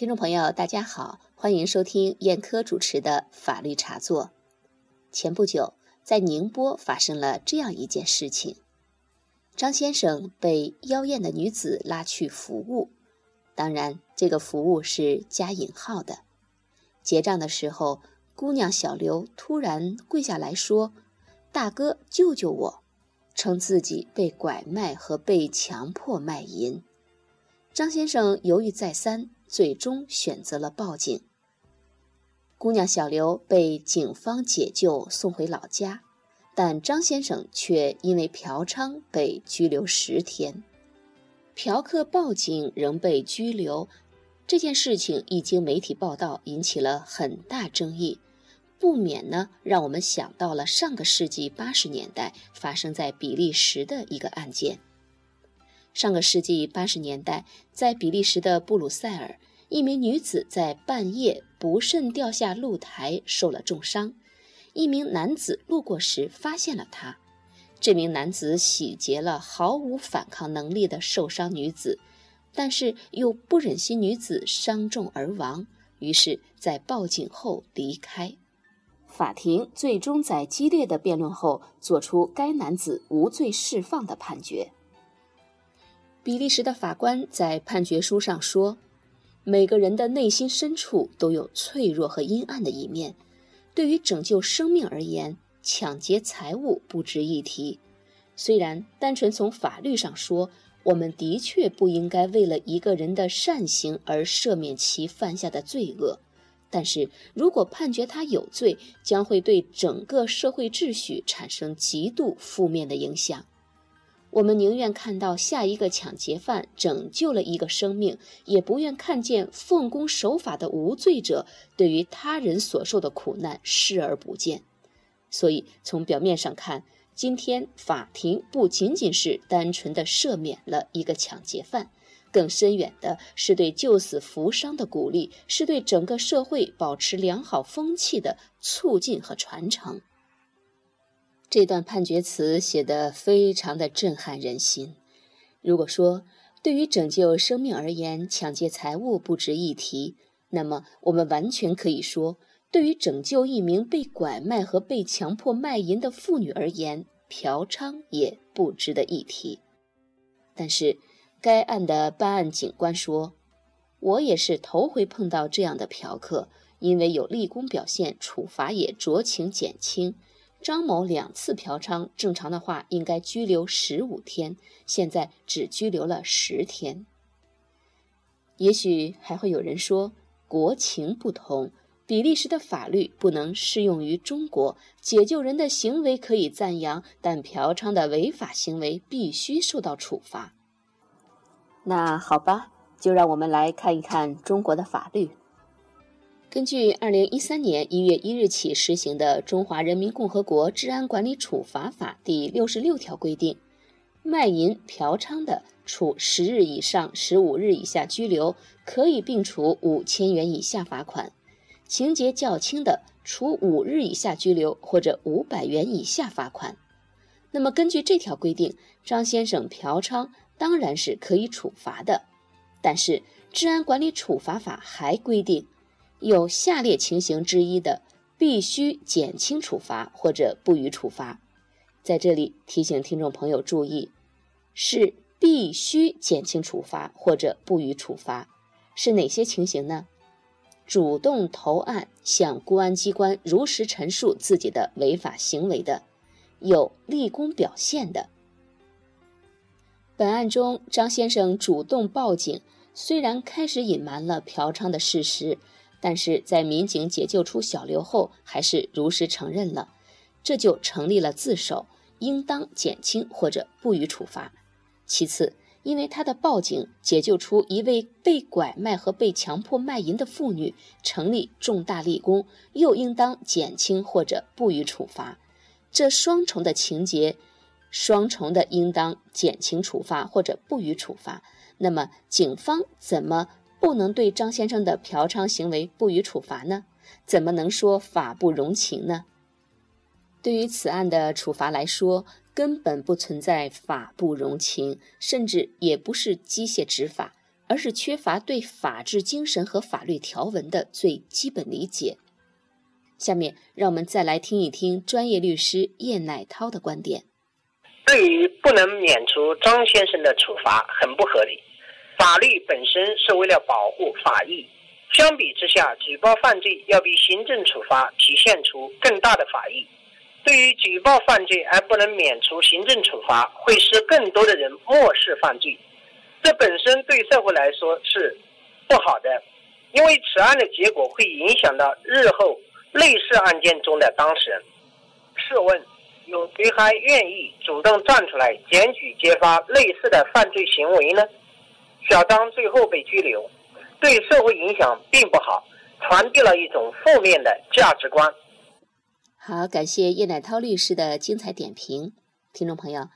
听众朋友，大家好，欢迎收听燕科主持的法律茶座。前不久，在宁波发生了这样一件事情：张先生被妖艳的女子拉去服务，当然，这个服务是加引号的。结账的时候，姑娘小刘突然跪下来说：“大哥，救救我！”称自己被拐卖和被强迫卖淫。张先生犹豫再三。最终选择了报警。姑娘小刘被警方解救，送回老家，但张先生却因为嫖娼被拘留十天。嫖客报警仍被拘留，这件事情一经媒体报道，引起了很大争议，不免呢让我们想到了上个世纪八十年代发生在比利时的一个案件。上个世纪八十年代，在比利时的布鲁塞尔，一名女子在半夜不慎掉下露台，受了重伤。一名男子路过时发现了她。这名男子洗劫了毫无反抗能力的受伤女子，但是又不忍心女子伤重而亡，于是，在报警后离开。法庭最终在激烈的辩论后，作出该男子无罪释放的判决。比利时的法官在判决书上说：“每个人的内心深处都有脆弱和阴暗的一面。对于拯救生命而言，抢劫财物不值一提。虽然单纯从法律上说，我们的确不应该为了一个人的善行而赦免其犯下的罪恶，但是如果判决他有罪，将会对整个社会秩序产生极度负面的影响。”我们宁愿看到下一个抢劫犯拯救了一个生命，也不愿看见奉公守法的无罪者对于他人所受的苦难视而不见。所以，从表面上看，今天法庭不仅仅是单纯的赦免了一个抢劫犯，更深远的是对救死扶伤的鼓励，是对整个社会保持良好风气的促进和传承。这段判决词写得非常的震撼人心。如果说对于拯救生命而言，抢劫财物不值一提，那么我们完全可以说，对于拯救一名被拐卖和被强迫卖淫的妇女而言，嫖娼也不值得一提。但是，该案的办案警官说：“我也是头回碰到这样的嫖客，因为有立功表现，处罚也酌情减轻。”张某两次嫖娼，正常的话应该拘留十五天，现在只拘留了十天。也许还会有人说，国情不同，比利时的法律不能适用于中国。解救人的行为可以赞扬，但嫖娼的违法行为必须受到处罚。那好吧，就让我们来看一看中国的法律。根据二零一三年一月一日起实行的《中华人民共和国治安管理处罚法》第六十六条规定，卖淫嫖娼的，处十日以上十五日以下拘留，可以并处五千元以下罚款；情节较轻的，处五日以下拘留或者五百元以下罚款。那么，根据这条规定，张先生嫖娼当然是可以处罚的，但是《治安管理处罚法》还规定。有下列情形之一的，必须减轻处罚或者不予处罚。在这里提醒听众朋友注意，是必须减轻处罚或者不予处罚。是哪些情形呢？主动投案向公安机关如实陈述自己的违法行为的，有立功表现的。本案中，张先生主动报警，虽然开始隐瞒了嫖娼的事实。但是在民警解救出小刘后，还是如实承认了，这就成立了自首，应当减轻或者不予处罚。其次，因为他的报警解救出一位被拐卖和被强迫卖淫的妇女，成立重大立功，又应当减轻或者不予处罚。这双重的情节，双重的应当减轻处罚或者不予处罚。那么，警方怎么？不能对张先生的嫖娼行为不予处罚呢？怎么能说法不容情呢？对于此案的处罚来说，根本不存在法不容情，甚至也不是机械执法，而是缺乏对法治精神和法律条文的最基本理解。下面，让我们再来听一听专业律师叶乃涛的观点。对于不能免除张先生的处罚，很不合理。法律本身是为了保护法益，相比之下，举报犯罪要比行政处罚体现出更大的法益。对于举报犯罪而不能免除行政处罚，会使更多的人漠视犯罪，这本身对社会来说是不好的，因为此案的结果会影响到日后。类似案件中的当事人，试问有谁还愿意主动站出来检举揭发类似的犯罪行为呢？小张最后被拘留，对社会影响并不好，传递了一种负面的价值观。好，感谢叶乃涛律师的精彩点评。听众朋友，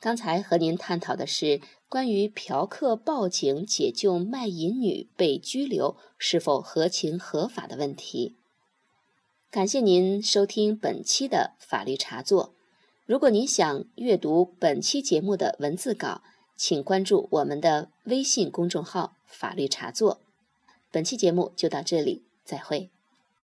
刚才和您探讨的是关于嫖客报警解救卖淫女被拘留是否合情合法的问题。感谢您收听本期的法律茶座。如果您想阅读本期节目的文字稿，请关注我们的微信公众号“法律茶座”。本期节目就到这里，再会。